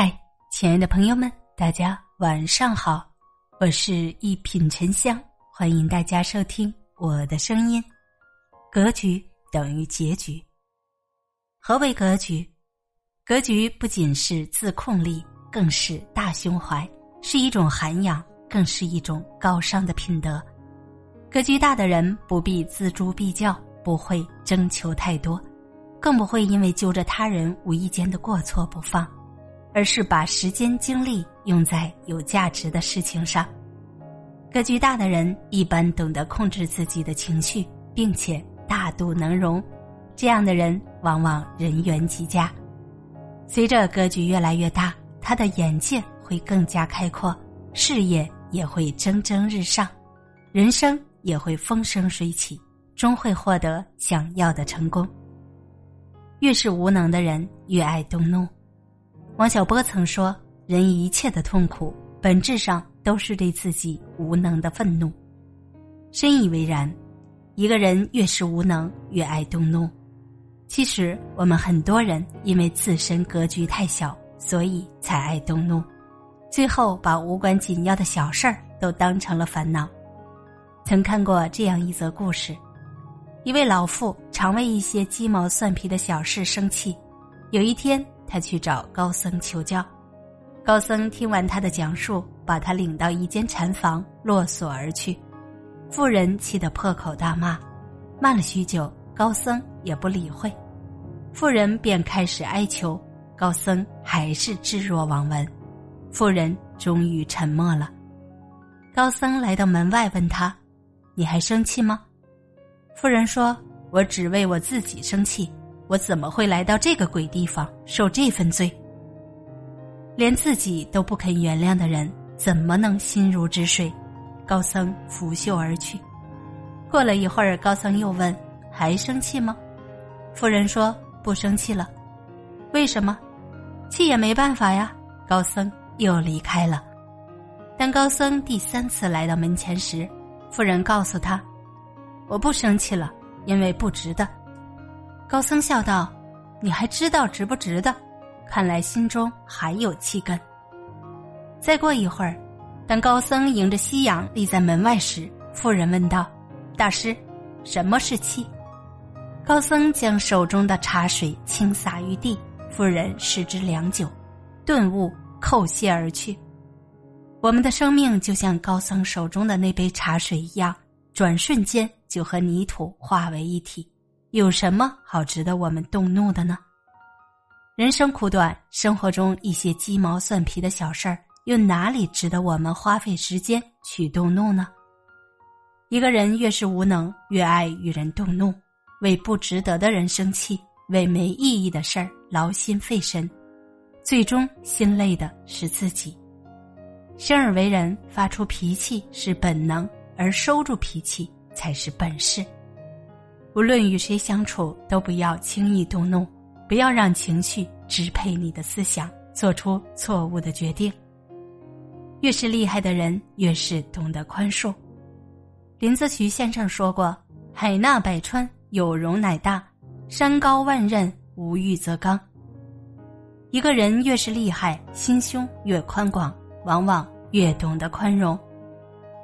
嗨，亲爱的朋友们，大家晚上好！我是一品沉香，欢迎大家收听我的声音。格局等于结局。何为格局？格局不仅是自控力，更是大胸怀，是一种涵养，更是一种高尚的品德。格局大的人不必锱铢必较，不会征求太多，更不会因为揪着他人无意间的过错不放。而是把时间精力用在有价值的事情上。格局大的人一般懂得控制自己的情绪，并且大度能容，这样的人往往人缘极佳。随着格局越来越大，他的眼界会更加开阔，事业也会蒸蒸日上，人生也会风生水起，终会获得想要的成功。越是无能的人，越爱动怒。王小波曾说：“人一切的痛苦，本质上都是对自己无能的愤怒。”深以为然。一个人越是无能，越爱动怒。其实，我们很多人因为自身格局太小，所以才爱动怒，最后把无关紧要的小事儿都当成了烦恼。曾看过这样一则故事：一位老妇常为一些鸡毛蒜皮的小事生气，有一天。他去找高僧求教，高僧听完他的讲述，把他领到一间禅房，落锁而去。妇人气得破口大骂，骂了许久，高僧也不理会。妇人便开始哀求，高僧还是置若罔闻。妇人终于沉默了。高僧来到门外，问他：“你还生气吗？”妇人说：“我只为我自己生气。”我怎么会来到这个鬼地方受这份罪？连自己都不肯原谅的人，怎么能心如止水？高僧拂袖而去。过了一会儿，高僧又问：“还生气吗？”夫人说：“不生气了。”为什么？气也没办法呀。高僧又离开了。当高僧第三次来到门前时，夫人告诉他：“我不生气了，因为不值得。”高僧笑道：“你还知道值不值得？看来心中还有气根。”再过一会儿，当高僧迎着夕阳立在门外时，妇人问道：“大师，什么是气？”高僧将手中的茶水倾洒于地，妇人视之良久，顿悟，叩谢而去。我们的生命就像高僧手中的那杯茶水一样，转瞬间就和泥土化为一体。有什么好值得我们动怒的呢？人生苦短，生活中一些鸡毛蒜皮的小事儿，又哪里值得我们花费时间去动怒呢？一个人越是无能，越爱与人动怒，为不值得的人生气，为没意义的事儿劳心费神，最终心累的是自己。生而为人，发出脾气是本能，而收住脾气才是本事。无论与谁相处，都不要轻易动怒，不要让情绪支配你的思想，做出错误的决定。越是厉害的人，越是懂得宽恕。林则徐先生说过：“海纳百川，有容乃大；山高万仞，无欲则刚。”一个人越是厉害，心胸越宽广，往往越懂得宽容。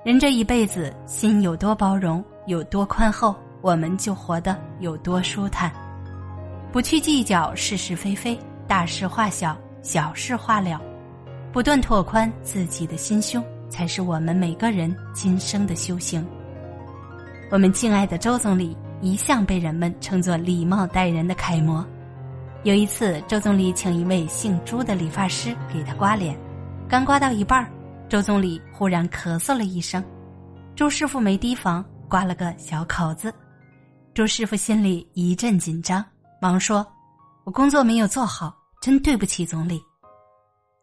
人这一辈子，心有多包容，有多宽厚。我们就活得有多舒坦，不去计较是是非非，大事化小，小事化了，不断拓宽自己的心胸，才是我们每个人今生的修行。我们敬爱的周总理一向被人们称作礼貌待人的楷模。有一次，周总理请一位姓朱的理发师给他刮脸，刚刮到一半周总理忽然咳嗽了一声，朱师傅没提防，刮了个小口子。朱师傅心里一阵紧张，忙说：“我工作没有做好，真对不起总理。”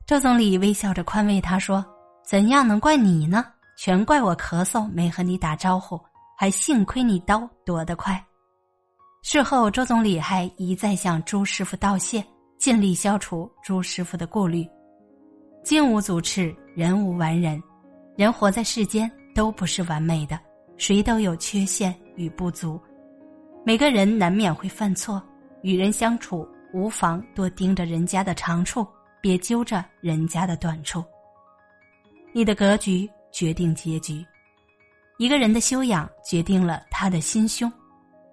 周总理微笑着宽慰他说：“怎样能怪你呢？全怪我咳嗽没和你打招呼，还幸亏你刀躲得快。”事后，周总理还一再向朱师傅道谢，尽力消除朱师傅的顾虑。金无足赤，人无完人，人活在世间都不是完美的，谁都有缺陷与不足。每个人难免会犯错，与人相处无妨多盯着人家的长处，别揪着人家的短处。你的格局决定结局，一个人的修养决定了他的心胸，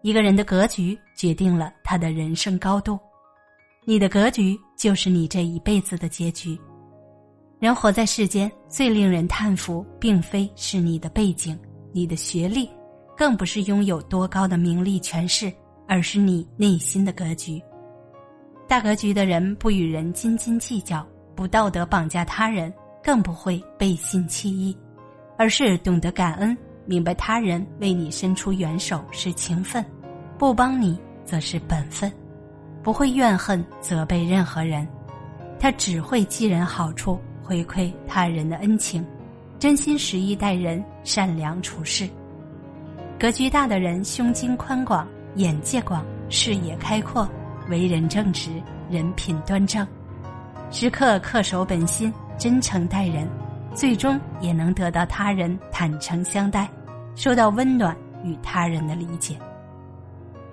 一个人的格局决定了他的人生高度。你的格局就是你这一辈子的结局。人活在世间，最令人叹服，并非是你的背景、你的学历，更不是拥有多高的名利权势，而是你内心的格局。大格局的人不与人斤斤计较，不道德绑架他人，更不会背信弃义，而是懂得感恩，明白他人为你伸出援手是情分，不帮你则是本分，不会怨恨责备任何人，他只会记人好处，回馈他人的恩情，真心实意待人，善良处事。格局大的人胸襟宽广，眼界广，视野开阔。为人正直，人品端正，时刻恪守本心，真诚待人，最终也能得到他人坦诚相待，受到温暖与他人的理解。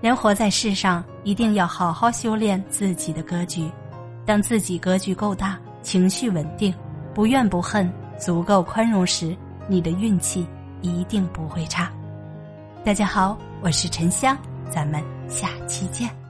人活在世上，一定要好好修炼自己的格局。当自己格局够大，情绪稳定，不怨不恨，足够宽容时，你的运气一定不会差。大家好，我是沉香，咱们下期见。